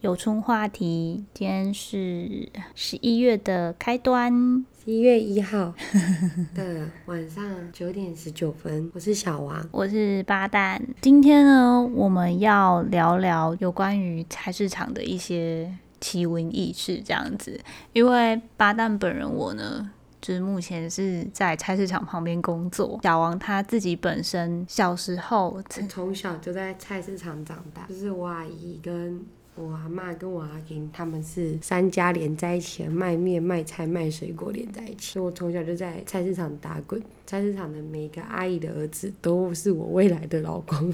有春话题，今天是十一月的开端，十一月一号 的晚上九点十九分，我是小王，我是八蛋。今天呢，我们要聊聊有关于菜市场的一些奇闻异事，这样子。因为八蛋本人我呢。就是目前是在菜市场旁边工作。小王他自己本身小时候从小就在菜市场长大，就是我阿姨跟。我阿妈跟我阿公他们是三家连在一起，卖面、卖菜、卖水果连在一起。所以我从小就在菜市场打滚，菜市场的每一个阿姨的儿子都是我未来的老公。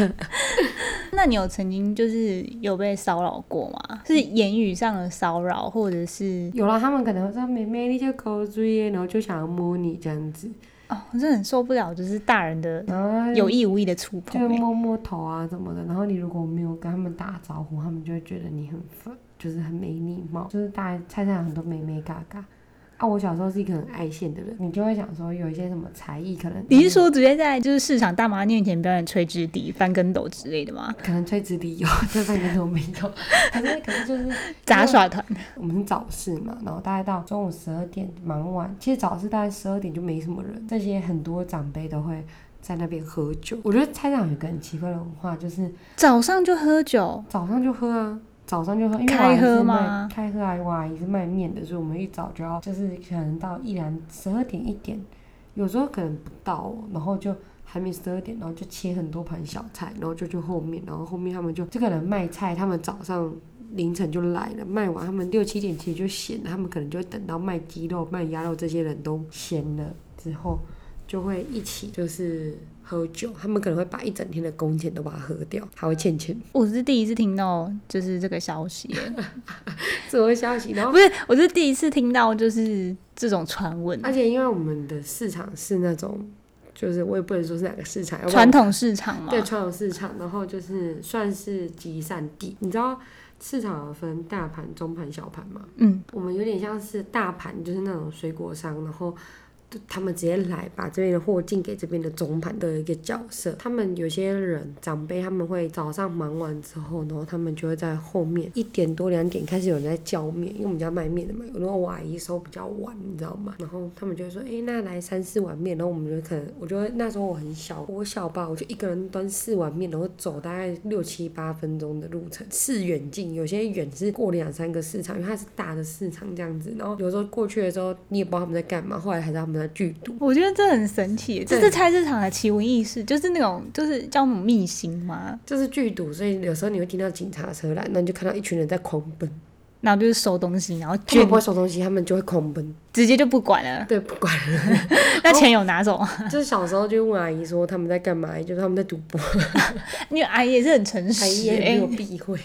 那你有曾经就是有被骚扰过吗？是言语上的骚扰，或者是有了？他们可能会说：“妹妹，你就高追，然后就想要摸你这样子。”哦，我真的很受不了，就是大人的有意无意的触碰，就摸摸头啊什么的。然后你如果没有跟他们打招呼，他们就会觉得你很烦，就是很没礼貌。就是大菜市场很多妹妹嘎嘎。啊，我小时候是一个很爱现的人，你就会想说有一些什么才艺可能。你是说直接在就是市场大妈面前表演吹直笛、翻跟斗之类的吗？可能吹直笛有，这翻跟斗没有。可是可能就是 杂耍团。我们是早市嘛，然后大概到中午十二点忙完，其实早市大概十二点就没什么人。这些很多长辈都会在那边喝酒。我觉得菜场有个很奇怪的文化，就是早上就喝酒，早上就喝啊。早上就喝，因为开喝吗？开喝啊！我阿姨是卖面的，所以我们一早就要，就是可能到一两十二点一点，有时候可能不到，然后就还没十二点，然后就切很多盘小菜，然后就去后面，然后后面他们就这个人卖菜，他们早上凌晨就来了，卖完他们六七点其实就闲了，他们可能就会等到卖鸡肉、卖鸭肉这些人都闲了之后，就会一起就是。喝酒，他们可能会把一整天的工钱都把它喝掉，还会欠钱。我是第一次听到就是这个消息，什么消息？然后不是，我是第一次听到就是这种传闻。而且因为我们的市场是那种，就是我也不能说是哪个市场，传统市场嘛。对，传统市场，然后就是算是集散地。你知道市场分大盘、中盘、小盘吗？嗯，我们有点像是大盘，就是那种水果商，然后。他们直接来把这边的货进给这边的中盘的一个角色。他们有些人长辈他们会早上忙完之后，然后他们就会在后面一点多两点开始有人在叫面，因为我们家卖面的嘛。有时候我阿姨收比较晚，你知道吗？然后他们就会说，哎，那来三四碗面。然后我们就可能，我觉得那时候我很小，我小吧，我就一个人端四碗面，然后走大概六七八分钟的路程，是远近，有些远是过两三个市场，因为它是大的市场这样子。然后有时候过去的时候，你也不知道他们在干嘛，后来还是他们。剧毒，我觉得这很神奇，这是菜市场的奇闻异事，就是那种就是叫什么秘辛吗？就是剧毒，所以有时候你会听到警察车来，那你就看到一群人在狂奔。然后就是收东西，然后他们不会收东西，他们就会狂奔，直接就不管了。对，不管了。那钱有拿走？就是小时候就问阿姨说他们在干嘛，就是他们在赌博。因为阿姨也是很诚实，阿姨也没有避讳。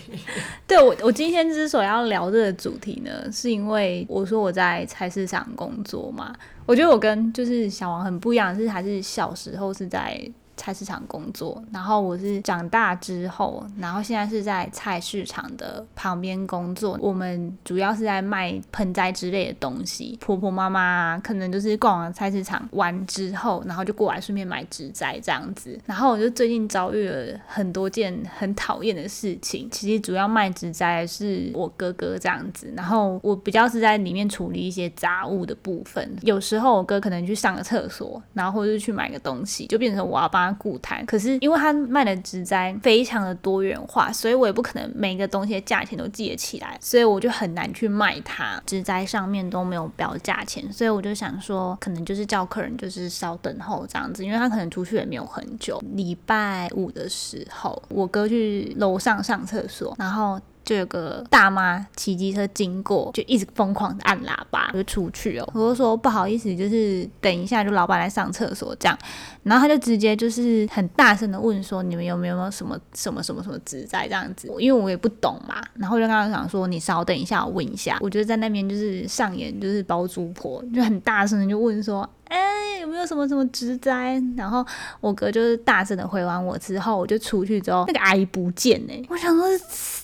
对我，我今天之所以要聊这个主题呢，是因为我说我在菜市场工作嘛。我觉得我跟就是小王很不一样，是还是小时候是在。菜市场工作，然后我是长大之后，然后现在是在菜市场的旁边工作。我们主要是在卖盆栽之类的东西。婆婆妈妈可能就是逛完菜市场完之后，然后就过来顺便买植栽这样子。然后我就最近遭遇了很多件很讨厌的事情。其实主要卖植栽是我哥哥这样子，然后我比较是在里面处理一些杂物的部分。有时候我哥可能去上个厕所，然后或者是去买个东西，就变成我要帮。固谈，可是因为他卖的植栽非常的多元化，所以我也不可能每个东西的价钱都记得起来，所以我就很难去卖它。植栽上面都没有标价钱，所以我就想说，可能就是叫客人就是稍等候这样子，因为他可能出去也没有很久。礼拜五的时候，我哥去楼上上厕所，然后。就有个大妈骑机车经过，就一直疯狂按喇叭，就出去哦。我就说不好意思，就是等一下，就老板来上厕所这样。然后他就直接就是很大声的问说：“你们有没有什么什么什么什么职在这样子？”因为我也不懂嘛。然后就跟他讲说：“你稍等一下，我问一下。”我就在那边就是上演就是包租婆，就很大声的就问说。哎，有没有什么什么植栽？然后我哥就是大声的回完我之后，我就出去之后，那个阿姨不见呢。我想说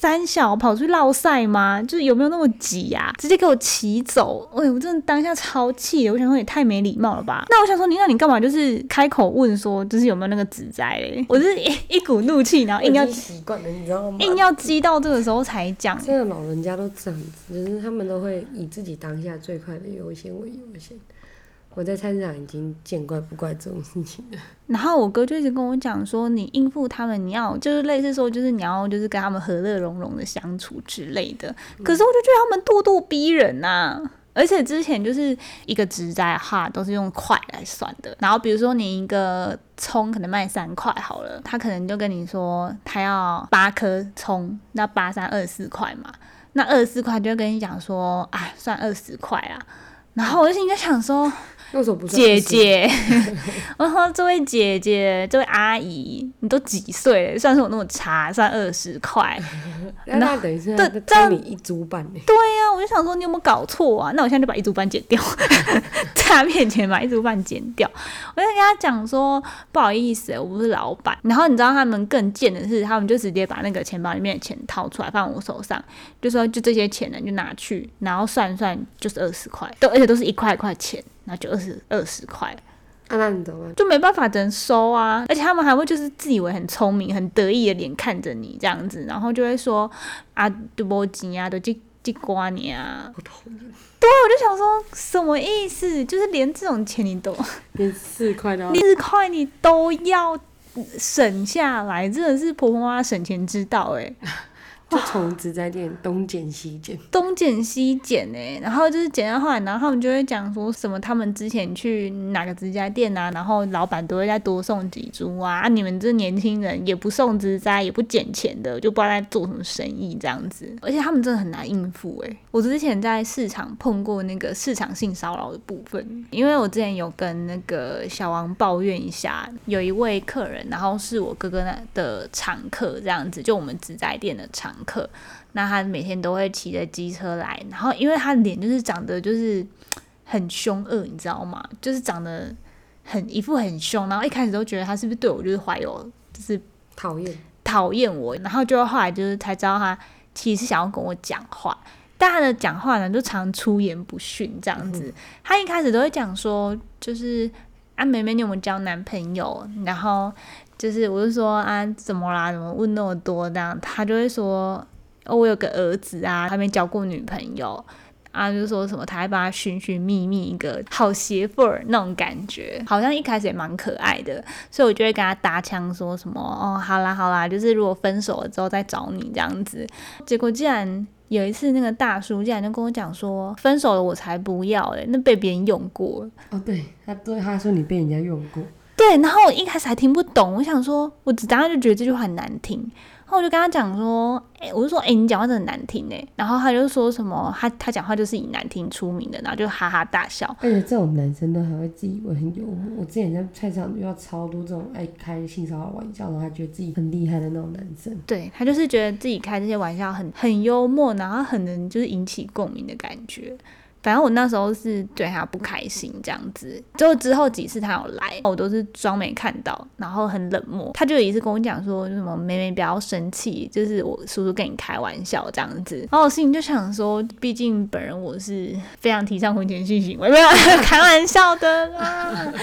三小跑出去绕赛吗？就是有没有那么急呀？直接给我骑走！哎，我真的当下超气的。我想说也太没礼貌了吧？那我想说你那你干嘛就是开口问说就是有没有那个纸栽嘞？我是一一股怒气，然后硬要习惯了，你知道吗？硬要激到这个时候才讲。现在老人家都这样子，就是他们都会以自己当下最快的优先为优先。我在菜市场已经见怪不怪这种事情了。然后我哥就一直跟我讲说，你应付他们，你要就是类似说，就是你要就是跟他们和乐融融的相处之类的。可是我就觉得他们咄咄逼人呐，而且之前就是一个植栽哈都是用块来算的。然后比如说你一个葱可能卖三块好了，他可能就跟你说他要八颗葱，那八三二十四块嘛，那二十四块就跟你讲说，哎，算二十块啊。然后我就心里在想说。姐姐，我 说这位姐姐，这位阿姨，你都几岁了？算是我那么差，算二十块。那等一下，对这你一组半呢？对呀，我就想说你有没有搞错啊？那我现在就把一组半剪掉，在他面前把一组半剪掉。我就跟他讲说不好意思，我不是老板。然后你知道他们更贱的是，他们就直接把那个钱包里面的钱掏出来放我手上，就说就这些钱呢，就拿去，然后算算就是二十块，都而且都是一块一块钱。那就二十二十块，那你怎么就没办法只能收啊？而且他们还会就是自以为很聪明、很得意的脸看着你这样子，然后就会说啊，都没钱啊，都去去刮你啊。我讨厌。对，我就想说什么意思？就是连这种钱你都 连四块都四块你都要省下来，真的是婆婆妈妈省钱之道哎。就从植栽店东捡西捡，东捡西捡呢，然后就是捡到后来，然后他们就会讲说什么他们之前去哪个植栽店啊，然后老板都会再多送几株啊，你们这年轻人也不送植栽，也不捡钱的，就不知道在做什么生意这样子，而且他们真的很难应付诶。我之前在市场碰过那个市场性骚扰的部分，因为我之前有跟那个小王抱怨一下，有一位客人，然后是我哥哥那的常客这样子，就我们植栽店的常。客，那他每天都会骑着机车来，然后因为他脸就是长得就是很凶恶，你知道吗？就是长得很一副很凶，然后一开始都觉得他是不是对我就是怀有就是讨厌讨厌我，然后就后来就是才知道他其实是想要跟我讲话，但他的讲话呢就常出言不逊这样子。他一开始都会讲说，就是啊，妹妹你有没有交男朋友？然后。就是我就说啊，怎么啦？怎么问那么多？这样他就会说，哦，我有个儿子啊，还没交过女朋友啊，就说什么他还帮他寻寻觅觅一个好媳妇儿那种感觉，好像一开始也蛮可爱的，所以我就会跟他搭腔说什么哦，好啦好啦，就是如果分手了之后再找你这样子。结果竟然有一次那个大叔竟然就跟我讲说，分手了我才不要诶，那被别人用过。哦，对他对他说你被人家用过。对，然后我一开始还听不懂，我想说，我只当时就觉得这句话很难听，然后我就跟他讲说，哎，我就说，哎，你讲话真的很难听哎，然后他就说什么，他他讲话就是以难听出名的，然后就哈哈大笑。而且这种男生都还会自以为很幽默。我之前在菜场遇到超多这种爱开性骚扰玩笑，然后他觉得自己很厉害的那种男生。对他就是觉得自己开这些玩笑很很幽默，然后很能就是引起共鸣的感觉。反正我那时候是对他不开心这样子，就之后几次他有来，我都是装没看到，然后很冷漠。他就有一次跟我讲说，什么妹妹不要生气，就是我叔叔跟你开玩笑这样子。然后我心里就想说，毕竟本人我是非常提倡婚前性行为，没有开玩笑的啦。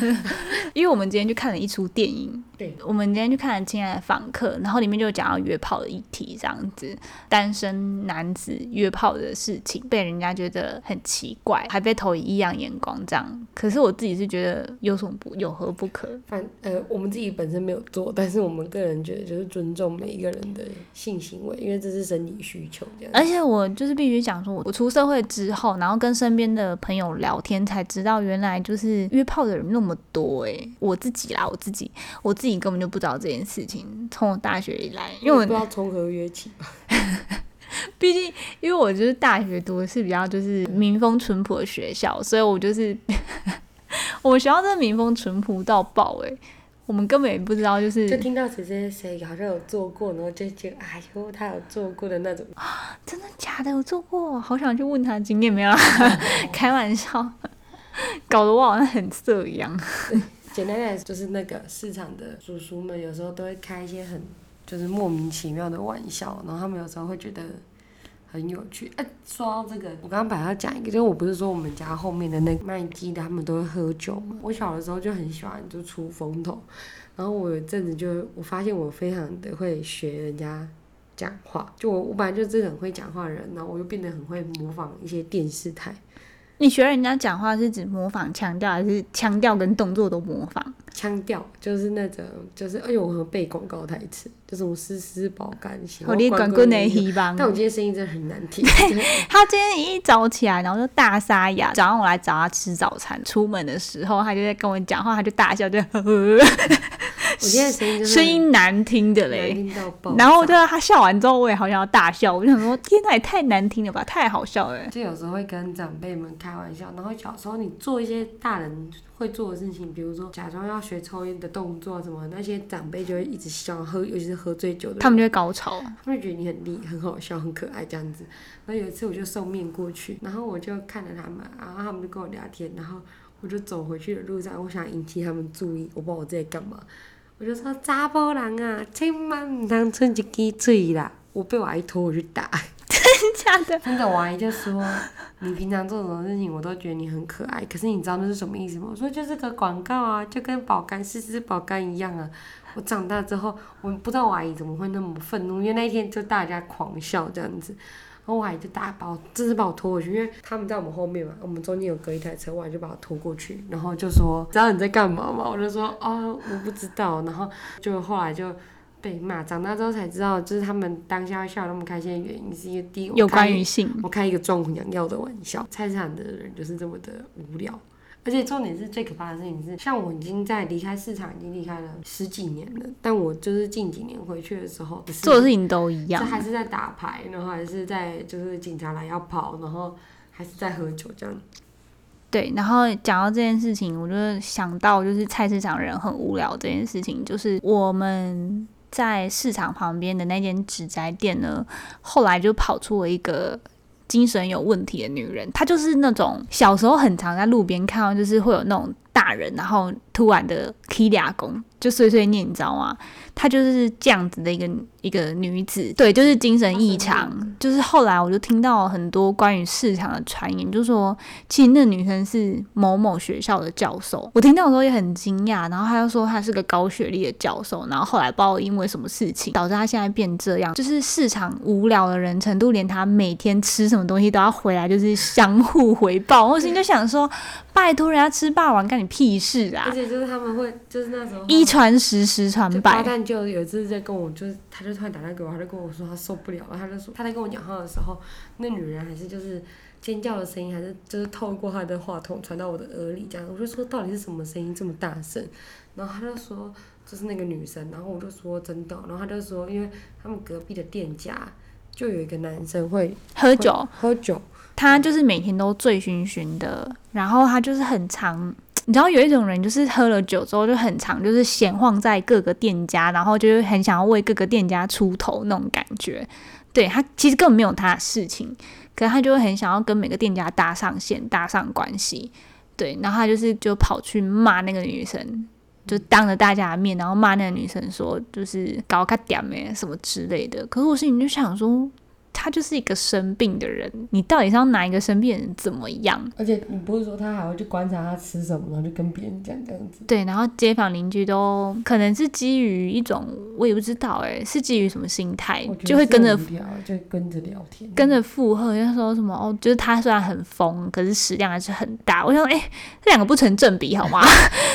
因为我们今天去看了一出电影。对，我们今天去看了《亲爱的访客》，然后里面就讲到约炮的议题，这样子，单身男子约炮的事情，被人家觉得很奇怪，还被投以异样眼光，这样。可是我自己是觉得有什么不有何不可？反呃，我们自己本身没有做，但是我们个人觉得就是尊重每一个人的性行为，因为这是生理需求这样。而且我就是必须讲说，我出社会之后，然后跟身边的朋友聊天，才知道原来就是约炮的人那么多哎。我自己啦，我自己，我。自己根本就不知道这件事情。从我大学以来，因为我不知道从何约起。毕竟，因为我就是大学读的是比较就是民风淳朴的学校，所以我就是 我们学校真的民风淳朴到爆哎。我们根本也不知道，就是就听到谁谁谁好像有做过，然后就觉得哎呦，他有做过的那种。真的假的？有做过？好想去问他经验没有？开玩笑。搞得我好像很色一样。简单来说，就是那个市场的叔叔们有时候都会开一些很就是莫名其妙的玩笑，然后他们有时候会觉得很有趣。哎，说到这个，我刚刚本来要讲一个，就是我不是说我们家后面的那个卖鸡的，他们都会喝酒嘛。我小的时候就很喜欢就出风头，然后我有阵子就我发现我非常的会学人家讲话，就我我本来就是很会讲话的人，然后我又变得很会模仿一些电视台。你学人家讲话是指模仿腔调，还是腔调跟动作都模仿？腔调就是那种，就是哎呦，我背广告台词，就是我丝丝保肝，我你管过那希望。但我今天声音真的很难听。他今天一早起来，然后就大沙哑。早上我来找他吃早餐，出门的时候他就在跟我讲话，他就大笑，就呵呵。我今天声音声音难听的嘞，然后对他笑完之后，我也好想要大笑。我就想说，天哪，也太难听了吧，太好笑了。就有时候会跟长辈们开玩笑，然后小时候你做一些大人会做的事情，比如说假装要学抽烟的动作什么，那些长辈就会一直笑，喝尤其是喝醉酒的，他们就会高潮，他们就觉得你很厉很好笑，很可爱这样子。然后有一次我就送面过去，然后我就看着他们，然后他们就跟我聊天，然后我就走回去的路上，我想引起他们注意，我不知道我在干嘛。我就说查甫人啊，千万唔通存一支嘴啦！我被我阿姨拖回去打。真的假的？真的，我阿姨就说：“你平常做什么事情，我都觉得你很可爱。可是你知道那是什么意思吗？”我说：“就是个广告啊，就跟保肝试试保肝一样啊。”我长大之后，我不知道我阿姨怎么会那么愤怒，因为那一天就大家狂笑这样子。然后我还就大把我，真是把我拖过去，因为他们在我们后面嘛，我们中间有隔一台车，我还就把我拖过去，然后就说：“知道你在干嘛吗？”我就说：“哦，我不知道。”然后就后来就被骂。长大之后才知道，就是他们当下笑那么开心的原因，是因为第一有关于性，我开一个壮阳药的玩笑。菜市场的人就是这么的无聊。而且重点是最可怕的事情是，像我已经在离开市场已经离开了十几年了，但我就是近几年回去的时候，做的事情都一样，还是在打牌，然后还是在就是警察来要跑，然后还是在喝酒这样。对，然后讲到这件事情，我就想到就是菜市场人很无聊这件事情，就是我们在市场旁边的那间纸宅店呢，后来就跑出了一个。精神有问题的女人，她就是那种小时候很常在路边看到，就是会有那种大人，然后突然的 K 俩工，就碎碎念，你知道吗？她就是这样子的一个。一个女子，对，就是精神异常。就是后来我就听到很多关于市场的传言，就是说其实那女生是某某学校的教授。我听到的时候也很惊讶，然后她又说她是个高学历的教授，然后后来不知道因为什么事情导致她现在变这样，就是市场无聊的人程度，连她每天吃什么东西都要回来，就是相互回报。我心就想说，拜托人家吃霸王干你屁事啊！而且就是他们会，就是那时候一传十，十传百。但就有一次在跟我，就是他就。突然打电话给我，他就跟我说他受不了了。他就说他在跟我讲话的时候，那女人还是就是尖叫的声音，还是就是透过他的话筒传到我的耳里这样。我就说到底是什么声音这么大声？然后他就说就是那个女生。然后我就说真的。然后他就说，因为他们隔壁的店家就有一个男生会喝酒，喝酒，他就是每天都醉醺醺的，然后他就是很长。你知道有一种人，就是喝了酒之后就很长，就是闲晃在各个店家，然后就是很想要为各个店家出头那种感觉。对他其实根本没有他的事情，可是他就会很想要跟每个店家搭上线、搭上关系。对，然后他就是就跑去骂那个女生，就当着大家的面，然后骂那个女生说就是搞卡点咩什么之类的。可是我心里就想说。他就是一个生病的人，你到底是要拿一个生病人怎么样？而且你不是说他还会去观察他吃什么，然后就跟别人讲这样子。对，然后街坊邻居都可能是基于一种，我也不知道哎，是基于什么心态，就会跟着就跟着聊天，跟着附和，就说什么哦，就是他虽然很疯，可是食量还是很大。我想，哎，这两个不成正比好吗？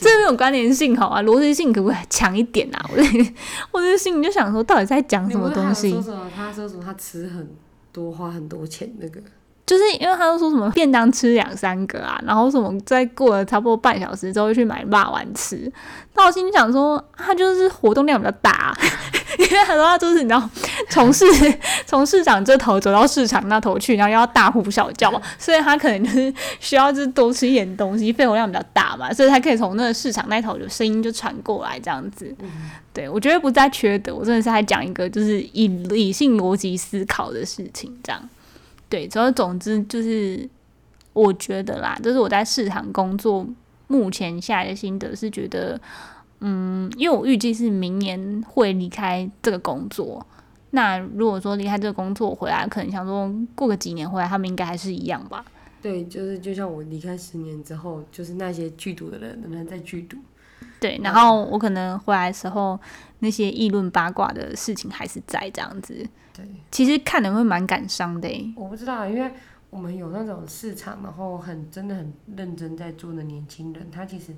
这没有关联性好吗？逻辑性可不可以强一点啊？我我的心里就想说，到底在讲什么东西？他说什么？他吃很多，花很多钱，那个就是因为他都说什么便当吃两三个啊，然后什么再过了差不多半小时之后去买辣丸吃。那我心里想说，他就是活动量比较大，因为很多他就是你知道，从市 从市场这头走到市场那头去，然后又要大呼小叫，所以他可能就是需要就是多吃一点东西，肺活量比较大嘛，所以他可以从那个市场那头的声音就传过来这样子。对，我觉得不再缺德，我真的是在讲一个就是以理性逻辑思考的事情，这样。对，主要总之就是我觉得啦，就是我在市场工作目前下来的心得是觉得，嗯，因为我预计是明年会离开这个工作。那如果说离开这个工作回来，可能想说过个几年回来，他们应该还是一样吧？对，就是就像我离开十年之后，就是那些剧毒的人仍然在剧毒。对，然后我可能回来的时候，那些议论八卦的事情还是在这样子。对，其实看的会蛮感伤的。我不知道，因为我们有那种市场，然后很真的很认真在做的年轻人，他其实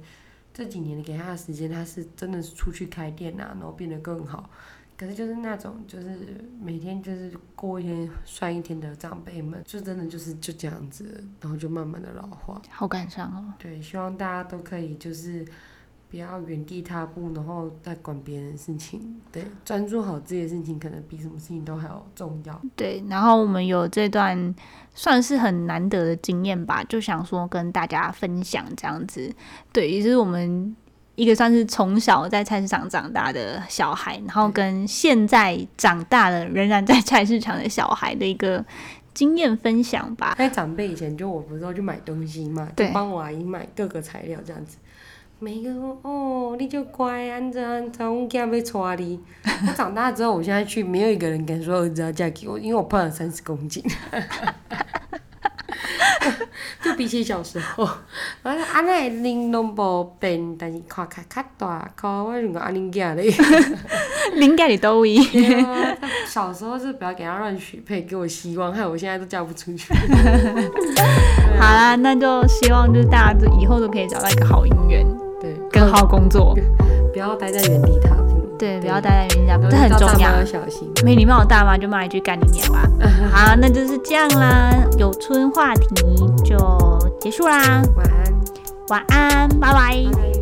这几年给他的时间，他是真的是出去开店啊，然后变得更好。可是就是那种，就是每天就是过一天算一天的长辈们，就真的就是就这样子，然后就慢慢的老化，好感伤哦。对，希望大家都可以就是不要原地踏步，然后再管别人的事情，对，专注好自己的事情，可能比什么事情都还要重要。对，然后我们有这段算是很难得的经验吧，就想说跟大家分享这样子。对，也是我们。一个算是从小在菜市场长大的小孩，然后跟现在长大了仍然在菜市场的小孩的一个经验分享吧。在长辈以前，就我不是说去买东西嘛，就帮我阿姨买各个材料这样子。每个哦，你就乖，安怎安怎，我囝要娶你。我长大之后，我现在去，没有一个人敢说儿子要嫁给我，因为我胖了三十公斤。就比起小时候，我说安尼恁拢无变，但是看起较大，看我像个阿玲囝咧。玲囝伫倒位？小时候是不要给他乱许配，给我希望，害我现在都嫁不出去。好啦，那就希望就是大家都以后都可以找到一个好姻缘，对，更好工作，不要待在原地踏步。对，不要待在原地踏步，这很重要。小心没礼貌的大妈就骂一句干你娘吧。好，那就是这样啦。有春话题就结束啦。晚安，晚安，拜拜。